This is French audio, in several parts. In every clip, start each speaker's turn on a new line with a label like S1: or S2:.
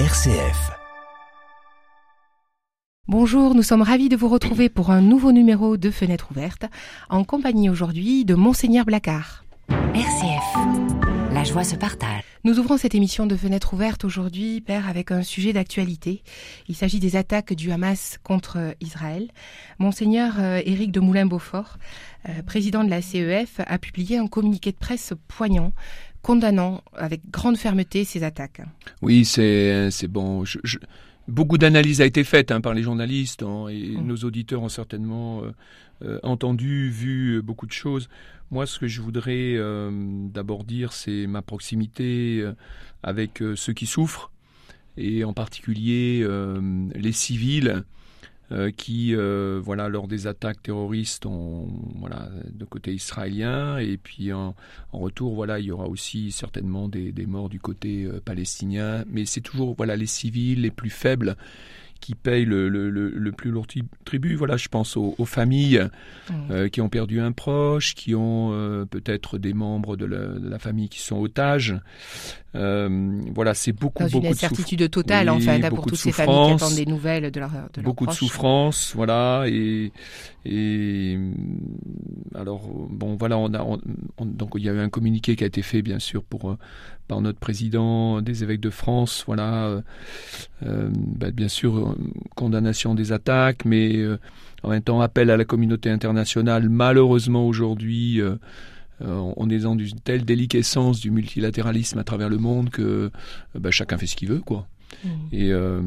S1: RCF.
S2: Bonjour, nous sommes ravis de vous retrouver pour un nouveau numéro de Fenêtre ouverte, en compagnie aujourd'hui de Monseigneur Blacard.
S3: RCF. La joie se partage.
S2: Nous ouvrons cette émission de Fenêtre ouverte aujourd'hui, Père, avec un sujet d'actualité. Il s'agit des attaques du Hamas contre Israël. Monseigneur euh, Éric de Moulin-Beaufort, euh, président de la CEF, a publié un communiqué de presse poignant condamnant avec grande fermeté ces attaques.
S4: Oui, c'est bon. beaucoup d'analyses a été faite hein, par les journalistes hein, et
S2: Mm.
S4: nos auditeurs ont certainement euh, euh, entendu, vu euh, beaucoup de choses. Moi, ce que je voudrais euh, d'abord dire, c'est ma proximité avec ceux qui souffrent et en particulier euh, les civils euh, qui, euh, voilà, lors des attaques terroristes, ont, voilà, de côté israélien, et puis en, en retour, voilà, il y aura aussi certainement des, des morts du côté euh, palestinien, mais c'est toujours, voilà, les civils les plus faibles qui payent le, le, le, le plus lourd tri- tribut. Voilà, je pense aux, aux familles euh, qui ont perdu un proche, qui ont euh, peut-être des membres de la, de la famille qui sont otages. Euh, voilà, c'est beaucoup,
S2: Dans une
S4: beaucoup de souffrance.
S2: incertitude totale, en fait, hein, pour toutes ces familles qui attendent des nouvelles de leur de
S4: beaucoup de souffrance, voilà, et, et alors bon, voilà, on a on- on- donc il y a eu un communiqué qui a été fait bien sûr pour par notre président des évêques de France, voilà, bah, bien sûr condamnation des attaques, mais euh, en même temps appel à la communauté internationale. Malheureusement aujourd'hui. euh, euh, on est dans une telle déliquescence du multilatéralisme à travers le monde que bah, chacun fait ce qu'il veut, quoi.
S2: Mm.
S4: Et euh,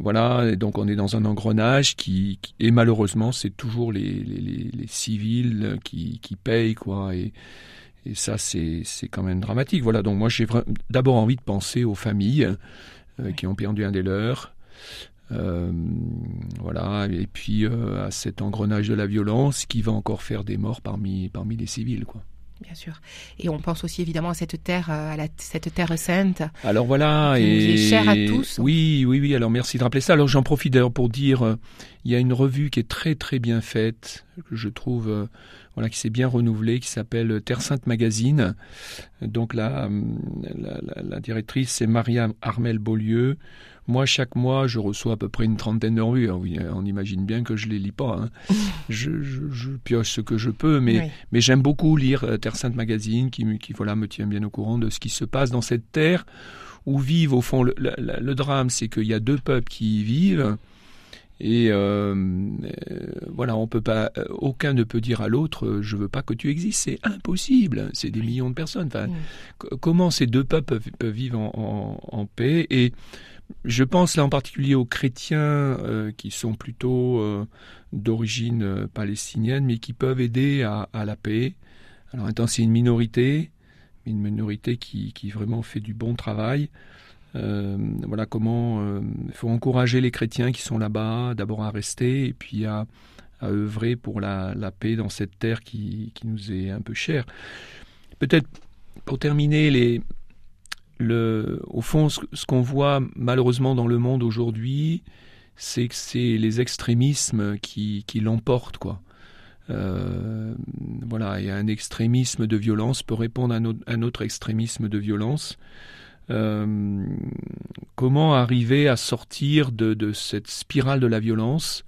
S4: voilà, et donc on est dans un engrenage qui, qui- et malheureusement c'est toujours les, les, les- les civils qui, qui payent quoi. Et, et ça c'est quand même dramatique. Voilà, donc moi j'ai d'abord envie de penser aux familles euh, qui ont perdu un des leurs. Euh, voilà, et puis euh, à cet engrenage de la violence qui va encore faire des morts parmi parmi les civils quoi.
S2: Bien sûr. Et on pense aussi évidemment à cette terre, euh, à la, cette terre sainte.
S4: Alors voilà,
S2: Qui
S4: et
S2: est cher à tous.
S4: Oui, oui, oui. Alors merci de rappeler ça. Alors j'en profite d'ailleurs pour dire, il y a une revue qui est très très bien faite, que je trouve, euh, voilà, qui s'est bien renouvelée, qui s'appelle Terre Sainte Magazine. Donc la, hum, la, la- la directrice c'est Maria Armel Beaulieu. Moi, chaque mois, je reçois à peu près une trentaine de revues. Alors, oui, on imagine bien que je les lis pas. hein. je, je, je pioche ce que je peux, mais
S2: Oui.
S4: mais j'aime beaucoup lire euh, Terre Sainte Magazine, qui, voilà, me tient bien au courant de ce qui se passe dans cette terre où vivent, au fond, le drame, c'est qu'il y a deux peuples qui y vivent. Et euh, euh, voilà, on peut pas, euh, aucun ne peut dire à l'autre, je veux pas que tu existes, c'est impossible. C'est des millions de personnes. Enfin,
S2: Mm.
S4: comment ces deux peuples peuvent, vivre en, en- en paix? Et je pense là en particulier aux chrétiens euh, qui sont plutôt euh, d'origine palestinienne, mais qui peuvent aider à, à la paix. Alors, maintenant, c'est une minorité, mais une minorité qui, qui vraiment fait du bon travail. Euh, voilà comment euh, il faut encourager les chrétiens qui sont là-bas, d'abord à rester et puis à, œuvrer pour la, paix dans cette terre qui, qui nous est un peu chère. Peut-être pour terminer, les, le, au fond, ce, qu'on voit malheureusement dans le monde aujourd'hui, c'est que c'est les extrémismes qui, qui l'emportent, quoi. Euh, voilà, et un extrémisme de violence peut répondre à un autre extrémisme de violence. Euh, comment arriver à sortir de, de cette spirale de la violence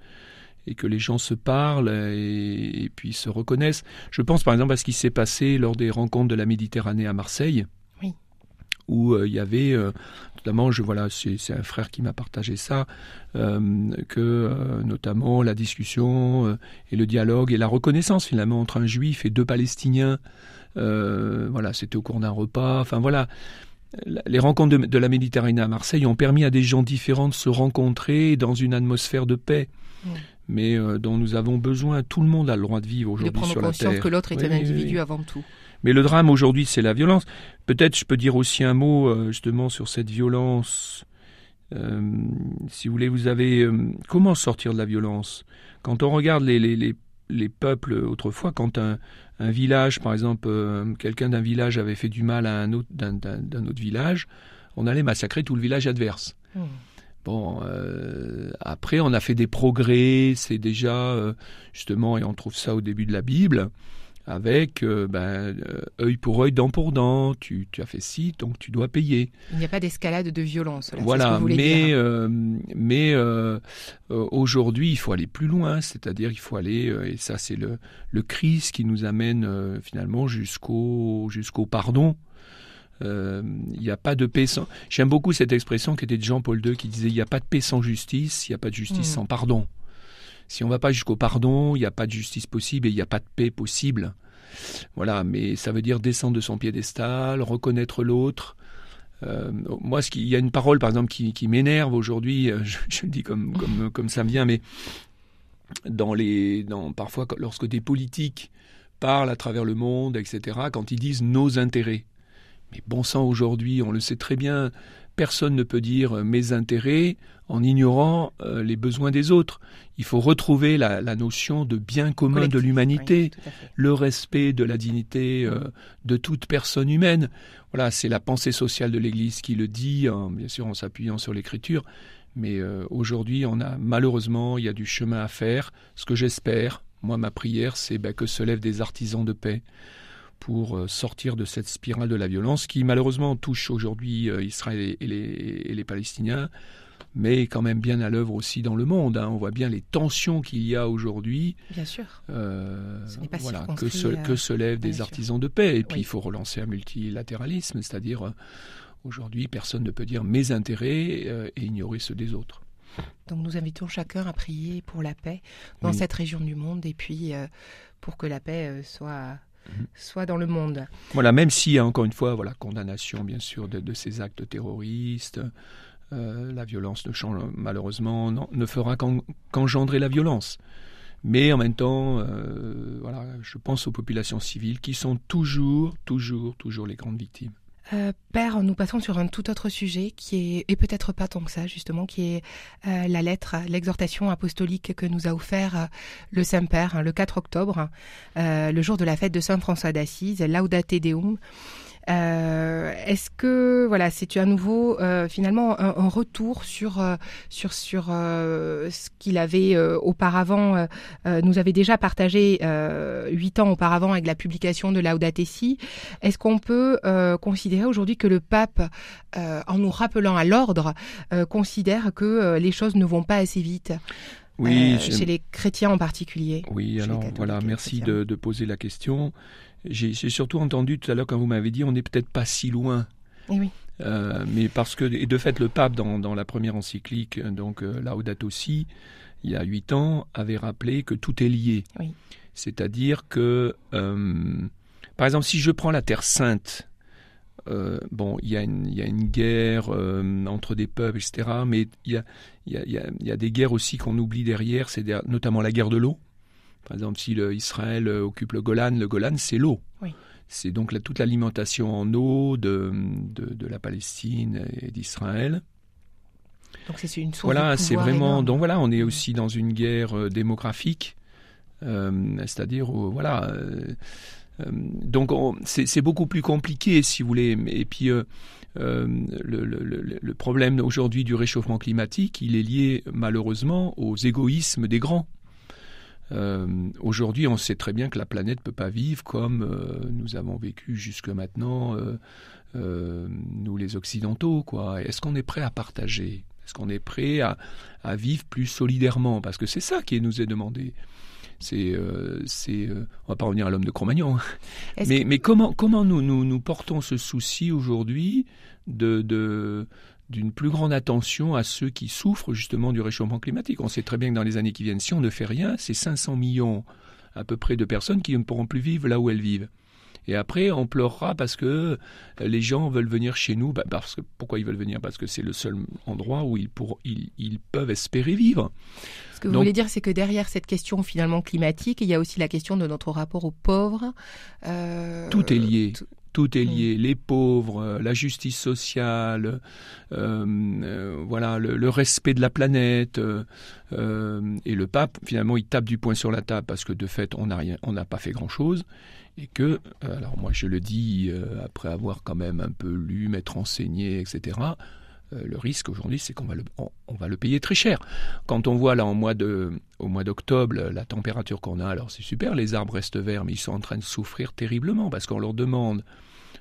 S4: et que les gens se parlent et, et puis se reconnaissent? Je pense par exemple à ce qui s'est passé lors des rencontres de la Méditerranée à Marseille,
S2: Oui.
S4: où euh, il y avait, euh, notamment, je voilà, c'est c'est un frère qui m'a partagé ça, que notamment la discussion et le dialogue et la reconnaissance finalement entre un juif et deux Palestiniens. voilà, c'était au cours d'un repas. Enfin voilà, les rencontres de, de la Méditerranée à Marseille ont permis à des gens différents de se rencontrer dans une atmosphère de paix.
S2: Mm.
S4: Mais euh, dont nous avons besoin, tout le monde a le droit de vivre
S2: De
S4: aujourd'hui
S2: prendre
S4: sur la
S2: conscience
S4: terre.
S2: que l'autre est
S4: Oui,
S2: un individu
S4: oui.
S2: avant tout.
S4: Mais le drame aujourd'hui, c'est la violence. Peut-être je peux dire aussi un mot euh, justement sur cette violence. Euh, si vous voulez, vous avez comment sortir de la violence? Quand on regarde les, les, les, les peuples autrefois, quand un, un village, par exemple, euh, quelqu'un d'un village avait fait du mal à un autre d'un, village, on allait massacrer tout le village adverse.
S2: Mm.
S4: Bon, euh, après, on a fait des progrès, c'est déjà, euh, justement, et on trouve ça au début de la Bible, avec euh, ben, euh, œil pour œil, dent pour dent. Tu, tu, as fait ci, donc tu dois payer.
S2: Il n'y a pas d'escalade de violence. Là,
S4: voilà,
S2: ce que
S4: mais euh, mais euh, aujourd'hui, il faut aller plus loin. C'est-à-dire, il faut aller et ça, c'est le le Christ qui nous amène finalement jusqu'au jusqu'au pardon. Il n'y a pas de paix sans. J'aime beaucoup cette expression qui était de Jean-Paul II qui disait il n'y a pas de paix sans justice, il n'y a pas de justice mmh. sans pardon. Si on ne va pas jusqu'au pardon, il n'y a pas de justice possible et il n'y a pas de paix possible. Voilà, mais ça veut dire descendre de son piédestal, reconnaître l'autre. Euh, moi, ce qui, il y a une parole, par exemple, qui, m'énerve aujourd'hui. Euh, je, le dis comme, comme, comme ça me vient, mais dans les, dans, parfois, lorsque des politiques parlent à travers le monde, etc., quand ils disent nos intérêts. Mais bon sang, aujourd'hui, on le sait très bien, personne ne peut dire euh, mes intérêts en ignorant euh, les besoins des autres. Il faut retrouver la, la notion de bien commun
S2: Collectif,
S4: de l'humanité,
S2: oui,
S4: le respect de la dignité euh, de toute personne humaine. Voilà, c'est la pensée sociale de l'Église qui le dit, hein, bien sûr en s'appuyant sur l'Écriture. Mais euh, aujourd'hui, on a malheureusement, il y a du chemin à faire. Ce que j'espère, moi, ma prière, c'est ben, que se lèvent des artisans de paix pour euh, sortir de cette spirale de la violence qui malheureusement touche aujourd'hui euh, Israël et les, et les, Palestiniens, mais quand même bien à l'œuvre aussi dans le monde. Hein. On voit bien les tensions qu'il y a aujourd'hui.
S2: Bien sûr.
S4: Euh, voilà, que se, que se lèvent des artisans sûr. de paix. Et puis
S2: oui.
S4: il faut relancer un multilatéralisme, c'est-à-dire euh, aujourd'hui personne ne peut dire mes intérêts euh, et ignorer ceux des autres.
S2: Donc nous invitons chacun à prier pour la paix dans
S4: Oui.
S2: cette région du monde et puis euh, pour que la paix euh, soit. Soit dans le monde.
S4: Voilà, même a encore une fois, voilà, condamnation bien sûr de, de ces actes terroristes, euh, la violence ne change malheureusement non, ne fera qu'engendrer la violence. Mais en même temps, euh, voilà, je pense aux populations civiles qui sont toujours, toujours, toujours les grandes victimes.
S2: Euh, père, nous passons sur un tout autre sujet qui est, et peut-être pas tant que ça justement, qui est euh, la lettre, l'exhortation apostolique que nous a offert euh, le Saint-Père hein, le 4 octobre, euh, le jour de la fête de Saint François d'Assise, Laudate Deum. Euh, Est-ce que voilà, c'est à nouveau euh, finalement un, un, retour sur euh, sur sur euh, ce qu'il avait euh, auparavant euh, nous avait déjà partagé huit ans auparavant avec la publication de Laudate Si. Est-ce qu'on peut considérer aujourd'hui que le pape, en nous rappelant à l'ordre, considère que les choses ne vont pas assez vite?
S4: Oui,
S2: euh, chez les chrétiens en particulier.
S4: Oui, alors voilà, merci de, de, poser la question. J'ai surtout entendu tout à l'heure quand vous m'avez dit on n'est peut-être pas si loin.
S2: Et oui.
S4: Euh, mais parce que, et de fait, le pape, dans, dans la première encyclique, donc euh, Laudato Si, il y a huit ans, avait rappelé que tout est lié.
S2: Oui.
S4: C'est-à-dire que, euh, par exemple, si je prends la Terre Sainte, euh, bon, il y, a une, y a une guerre euh, entre des peuples, etc. Mais il y a, y a, y a des guerres aussi qu'on oublie derrière, c'est notamment la guerre de l'eau. Par exemple, si le, Israël occupe le Golan, le Golan, c'est l'eau.
S2: Oui.
S4: C'est donc la, toute l'alimentation en eau de, de, de la Palestine et d'Israël.
S2: Donc c'est une source
S4: Voilà, c'est vraiment.
S2: Énorme.
S4: Donc voilà, on est aussi dans une guerre euh, démographique, euh, c'est-à-dire euh, voilà. donc c'est beaucoup plus compliqué, si vous voulez. Et puis euh, le, le, le, problème aujourd'hui du réchauffement climatique, il est lié malheureusement aux égoïsmes des grands. Euh, Aujourd'hui, on sait très bien que la planète ne peut pas vivre comme euh, nous avons vécu jusque maintenant, euh, nous les Occidentaux. Est-ce qu'on est prêt à partager? Est-ce qu'on est prêt à, vivre plus solidairement? Parce que c'est ça qui nous est demandé. C'est, euh, c'est, on va pas revenir à l'homme de Cro-Magnon, hein. mais, que... mais comment, comment nous, nous, nous portons ce souci aujourd'hui de, de d'une plus grande attention à ceux qui souffrent justement du réchauffement climatique? On sait très bien que dans les années qui viennent, si on ne fait rien, c'est 500 millions à peu près de personnes qui ne pourront plus vivre là où elles vivent. Et après, on pleurera parce que les gens veulent venir chez nous. Bah parce que, pourquoi ils veulent venir? Parce que c'est le seul endroit où ils, pour, ils, ils peuvent espérer vivre.
S2: Ce que vous Donc, voulez dire, c'est que derrière cette question finalement climatique, il y a aussi la question de notre rapport aux pauvres.
S4: Euh, tout est lié. Tout tout est lié. Mmh. Les pauvres, la justice sociale, euh, euh, voilà, le, le, respect de la planète. Euh, et le pape, finalement, il tape du poing sur la table parce que de fait, on n'a rien, on n'a pas fait grand chose. Et que, alors moi, je le dis après avoir quand même un peu lu, m'être enseigné, etc. Euh, le risque aujourd'hui, c'est qu'on va le, on, va le payer très cher. Quand on voit là en mois de, au mois d'octobre la température qu'on a, alors c'est super, les arbres restent verts, mais ils sont en train de souffrir terriblement parce qu'on leur demande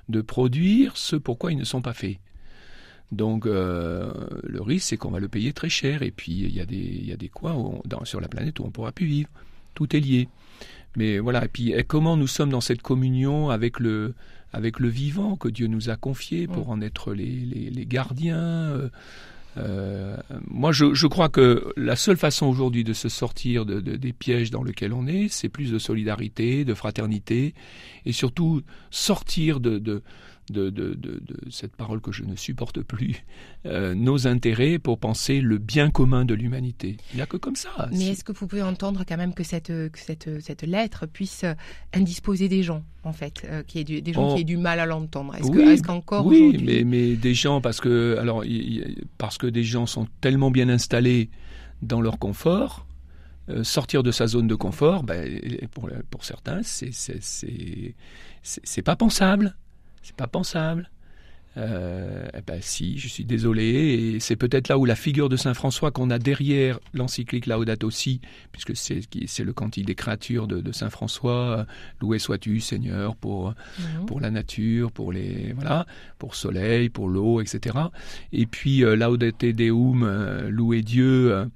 S4: de produire ce pourquoi ils ne sont pas faits. Donc euh, le risque, c'est qu'on va le payer très cher. Et puis il y a des, il y a des coins dans, sur la planète où on ne pourra plus vivre. Tout est lié. Mais voilà. Et puis comment nous sommes dans cette communion avec le, avec le vivant que Dieu nous a confié pour mm. en être les, les, gardiens. Euh, euh, moi, je, je, crois que la seule façon aujourd'hui de se sortir de, des pièges dans lesquels on est, c'est plus de solidarité, de fraternité, et surtout sortir de, de, de, de, de, cette parole que je ne supporte plus, euh, nos intérêts pour penser le bien commun de l'humanité. Il n'y a que comme ça.
S2: Mais est-ce que vous pouvez entendre quand même que cette, que cette, cette lettre puisse indisposer des gens, en fait, euh, qui est des gens qui aient du mal à l'entendre? Est-ce
S4: oui,
S2: qu'encore
S4: Oui, mais, mais des gens, parce que, alors, parce que des gens sont tellement bien installés dans leur confort, euh, sortir de sa zone de confort, ben, pour, pour certains, c'est c'est pas pensable. C'est pas pensable. Euh, eh ben si, je suis désolé, et c'est peut-être là où la figure de Saint François qu'on a derrière l'encyclique Laudato Si, puisque c'est c'est le cantique des créatures de, Saint François, loué sois-tu Seigneur pour mhm. pour la nature, pour les voilà, pour soleil, pour l'eau, etc. Et puis euh, Laudate Deum, euh, louer Dieu.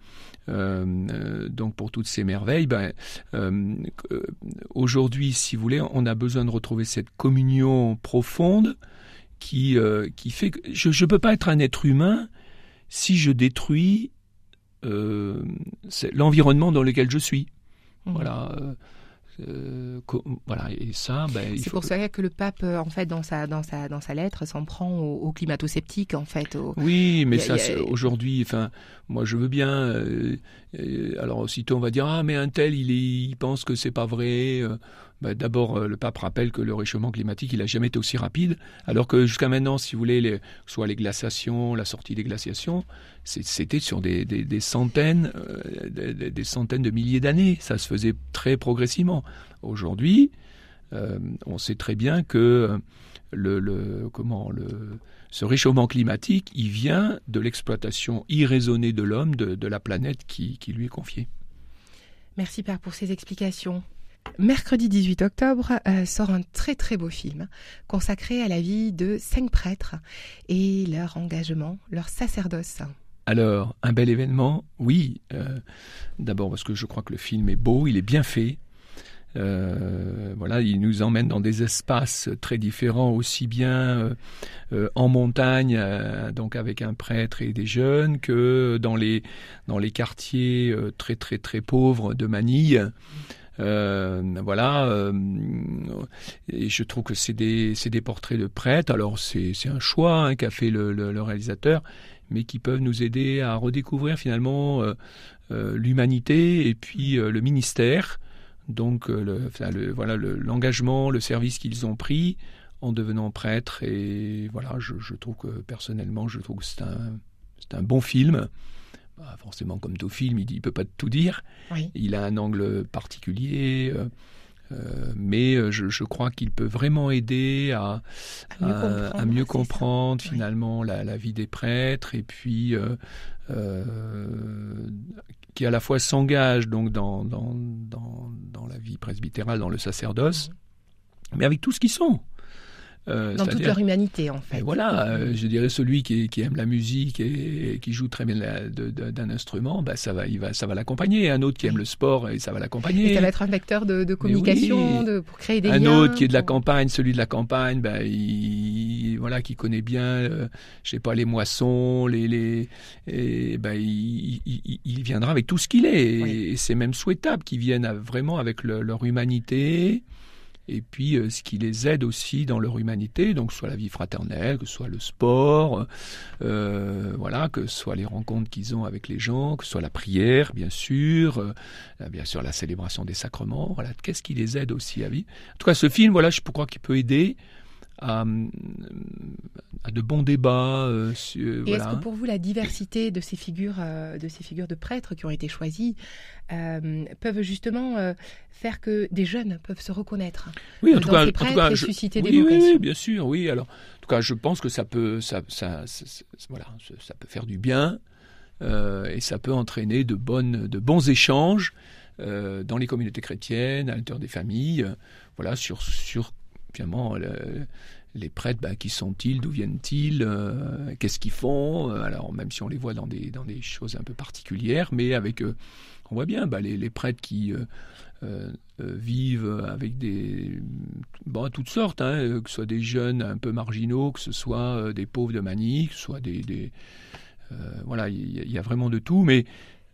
S4: Euh, euh, donc pour toutes ces merveilles, ben, euh, aujourd'hui, si vous voulez, on a besoin de retrouver cette communion profonde qui, qui fait que je ne peux pas être un être humain si je détruis l'environnement dans lequel je suis. Mmh. Voilà. Euh, voilà, et ça, ben,
S2: c'est pour ça que le pape, euh, en fait, dans sa dans sa dans sa lettre, s'en prend aux, climato-sceptiques, en fait.
S4: Oui, mais ça, aujourd'hui, enfin, moi, je veux bien. Euh, alors, aussitôt, on va dire ah, mais un tel, il, il pense que c'est pas vrai. Bah, d'abord, euh, le pape rappelle que le réchauffement climatique, il n'a jamais été aussi rapide, alors que jusqu'à maintenant, si vous voulez, soit les glaciations, la sortie des glaciations, c'était sur des, centaines, euh, des, centaines de milliers d'années. Ça se faisait très progressivement. Aujourd'hui, euh, on sait très bien que le, comment ce réchauffement climatique, il vient de l'exploitation irraisonnée de l'homme de, la planète qui lui est confiée.
S2: Merci Père pour ces explications. Mercredi 18 octobre euh, sort un très très beau film consacré à la vie de cinq prêtres et leur engagement, leur sacerdoce.
S4: Alors, un bel événement, oui. Euh, d'abord parce que je crois que le film est beau, il est bien fait. Euh, voilà, il nous emmène dans des espaces très différents, aussi bien en montagne, donc avec un prêtre et des jeunes, que dans les dans les quartiers très très très pauvres de Manille. Euh, voilà. Euh, et je trouve que c'est des, des portraits de prêtres. Alors c'est un choix hein, qu'a fait le, réalisateur, mais qui peuvent nous aider à redécouvrir finalement euh, l'humanité et puis le ministère. Donc le, voilà l'engagement, le, service qu'ils ont pris en devenant prêtres. Et voilà, je, je trouve que personnellement, je trouve que c'est un, un bon film forcément, comme tout film, il ne peut pas tout dire. Il a un angle particulier. Euh, euh, mais euh, je, crois qu'il peut vraiment aider à, à mieux comprendre, finalement la, vie des prêtres et puis qui à la fois s'engage donc dans, dans, dans, la vie presbytérale, dans le sacerdoce, mais avec tout ce qu'ils sont.
S2: Euh, dans toute leur humanité, en fait.
S4: voilà, euh, je dirais celui qui, aime la musique et, qui joue très bien d'un instrument, bah, ça va, il va, ça va l'accompagner. Un autre qui aime le sport et ça va l'accompagner.
S2: ça va être un vecteur de, communication, de, pour créer des un
S4: liens. Un autre qui est de la campagne, celui de la campagne, bah, il, voilà, qui connaît bien, euh, je sais pas, les moissons, les, les, et, bah, il, il, viendra avec tout ce qu'il est. Et, c'est même souhaitable qu'ils viennent vraiment avec leur humanité et puis euh, ce qui les aide aussi dans leur humanité, donc soit la vie fraternelle, que soit le sport, euh, voilà, que soit les rencontres qu'ils ont avec les gens, que soit la prière, bien sûr, euh, bien sûr la célébration des sacrements, voilà, qu'est-ce qui les aide aussi à vivre. En tout cas, ce film, voilà, je crois qu'il peut aider à, à de bons débats. euh, sur-
S2: Et
S4: voilà.
S2: est-ce que pour vous, la diversité de ces figures, euh, de ces figures de prêtres qui ont été choisies, euh, peuvent justement euh, faire que des jeunes peuvent se reconnaître
S4: Oui, en tout cas, en tout cas, je-
S2: susciter
S4: oui,
S2: des
S4: oui,
S2: vocations
S4: oui, bien sûr, oui. Alors, en tout cas, je pense que ça peut, ça, ça, ça- ça- voilà, ça- ça peut faire du bien euh, et ça peut entraîner de bonnes, de bons échanges euh, dans les communautés chrétiennes, à l'intérieur des familles, euh, voilà, sur, sur le- les prêtres, bah, qui sont-ils, d'où viennent-ils, euh, qu'est-ce qu'ils font. euh, Alors, même si on les voit dans des, dans des choses un peu particulières, mais avec, euh, on voit bien, bah, les, les prêtres qui vivent avec des bon, toutes sortes, hein, que ce soit des jeunes un peu marginaux, que ce soit des pauvres de Manille, que ce soit des, voilà, il y, a- vraiment de tout, mais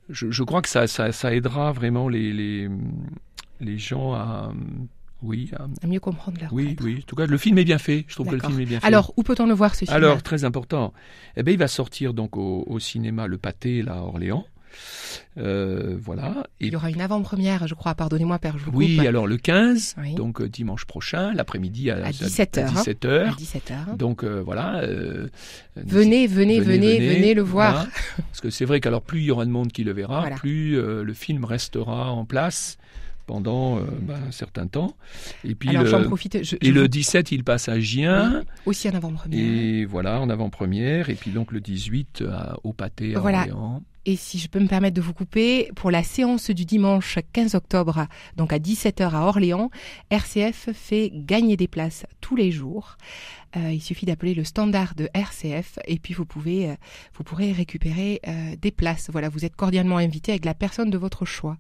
S4: je, je crois que ça, ça, ça aidera vraiment les, les, les gens à oui, à-
S2: à mieux comprendre leur
S4: oui,
S2: prêtre.
S4: oui. En tout cas, le film est bien fait. Je trouve que le film est bien fait.
S2: Alors, où peut-on le voir ce film
S4: Alors, très important. Eh ben, il va sortir donc au, au cinéma Le Pâté, là, à Orléans. Euh, voilà. Et
S2: il y aura une avant-première, je crois, pardonnez-moi, Père,
S4: oui, alors le 15,
S2: Oui.
S4: donc euh, dimanche prochain, l'après-midi à,
S2: À 17 heures, hein.
S4: 17 heures.
S2: à 17h.
S4: Donc euh, voilà. euh,
S2: Venez, venez, venez, venez, le voir.
S4: voilà. Parce que c'est vrai qu'alors plus il y aura de monde qui le verra,
S2: Voilà.
S4: plus euh, le film restera en place pendant euh, bah, un certain temps. Et puis
S2: Alors,
S4: le,
S2: j'en profite. Je,
S4: et
S2: je
S4: le
S2: vous-
S4: 17, il passe à Gien.
S2: aussi en avant-première.
S4: Et voilà, en avant-première. Et puis donc le 18 à- au pâté à
S2: Voilà.
S4: Orléans.
S2: Et si je peux me permettre de vous couper, pour la séance du dimanche 15 octobre, donc à 17h à Orléans, RCF fait gagner des places tous les jours. Euh, il suffit d'appeler le standard de RCF et puis vous pouvez, euh, vous pourrez récupérer euh, des places. Voilà, vous êtes cordialement invité avec la personne de votre choix.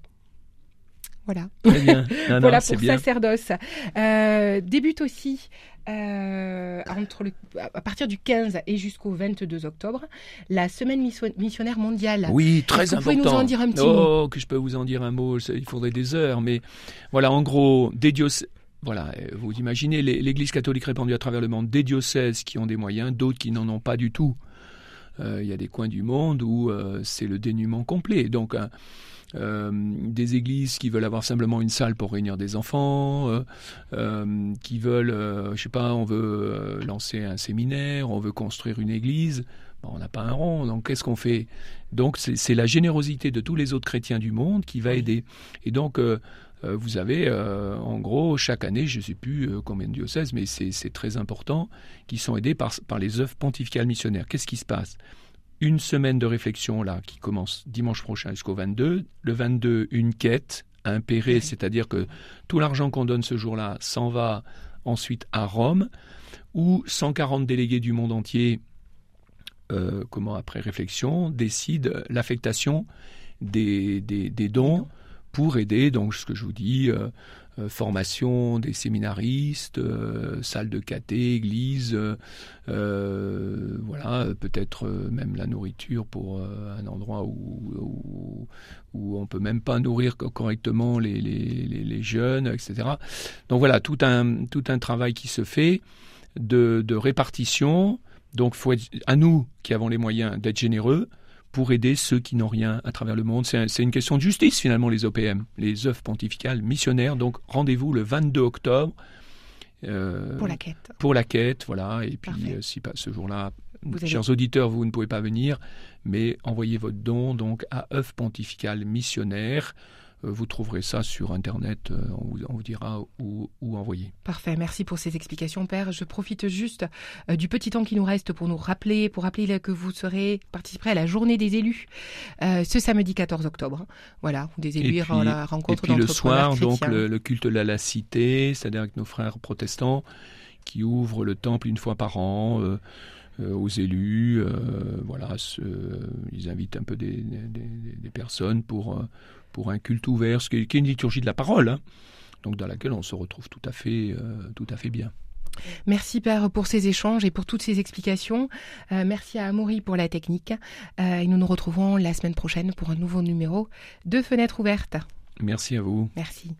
S2: Voilà.
S4: Très bien. Non, non,
S2: voilà pour
S4: bien.
S2: Sacerdoce. Euh, débute aussi euh, entre le, à partir du 15 et jusqu'au 22 octobre la semaine mission- missionnaire mondiale.
S4: Oui, très
S2: que vous
S4: important.
S2: pouvez nous en dire un petit
S4: oh, que je peux vous en dire un mot, il faudrait des heures. Mais voilà, en gros, des diocèses. Voilà, vous imaginez l'Église catholique répandue à travers le monde, des diocèses qui ont des moyens, d'autres qui n'en ont pas du tout. Euh, Il y a des coins du monde où euh, c'est le dénuement complet. Donc, un- euh, des églises qui veulent avoir simplement une salle pour réunir des enfants, euh, euh, qui veulent, je sais pas, on veut lancer un séminaire, on veut construire une église. Bon, on n'a pas un rond, donc qu'est-ce qu'on fait? Donc c'est la générosité de tous les autres chrétiens du monde qui va aider. Et donc vous avez euh, en gros chaque année, je ne sais plus euh, combien de diocèses, mais c'est très important, qui sont aidés par, par les œuvres pontificales missionnaires. Qu'est-ce qui se passe? Une semaine de réflexion là qui commence dimanche prochain jusqu'au 22. Le 22, une quête impérée, c'est-à-dire que tout l'argent qu'on donne ce jour-là s'en va ensuite à Rome, où 140 délégués du monde entier euh, comment après réflexion, décide l'affectation des, des, des dons pour aider, donc ce que je vous dis, euh, euh, formation des séminaristes, euh, salle de caté, église, euh, voilà, peut-être même la nourriture pour un endroit où, où, où on peut même pas nourrir co- correctement les, jeunes, etc. Donc voilà, tout un, tout un travail qui se fait de, de répartition. Donc, faut être à nous qui avons les moyens d'être généreux pour aider ceux qui n'ont rien à travers le monde. C'est un- c'est une question de justice finalement les OPM, les œuvres pontificales missionnaires. Donc, rendez-vous le 22 octobre euh,
S2: Pour la quête.
S4: pour la quête, voilà. Et puis, euh, si pas ce jour-là,
S2: Vous avez-
S4: chers auditeurs, vous ne pouvez pas venir, mais envoyez votre don donc à œuvre pontificale missionnaire. Euh, Vous trouverez ça sur Internet, euh, on vous, on vous dira où, où envoyer.
S2: Parfait, merci pour ces explications, Père. Je profite juste euh, du petit temps qui nous reste pour nous rappeler, pour rappeler que vous serez participerez à la journée des élus euh, ce samedi 14 octobre. Voilà, des élus
S4: Et
S2: à la
S4: Et
S2: rencontre
S4: puis le soir, donc le, le culte de la laïcité, c'est-à-dire avec nos frères protestants qui ouvrent le temple une fois par an euh, aux élus. euh, voilà, ce- ils invitent un peu des, des- des- des personnes pour, pour un culte ouvert, ce qui est, une liturgie de la parole, hein, donc dans laquelle on se retrouve tout à fait, euh, tout à fait bien.
S2: Merci Père pour ces échanges et pour toutes ces explications. Euh, merci à Amaury pour la technique. Euh, et nous nous retrouvons la semaine prochaine pour un nouveau numéro de Fenêtre ouverte.
S4: Merci à vous.
S2: Merci.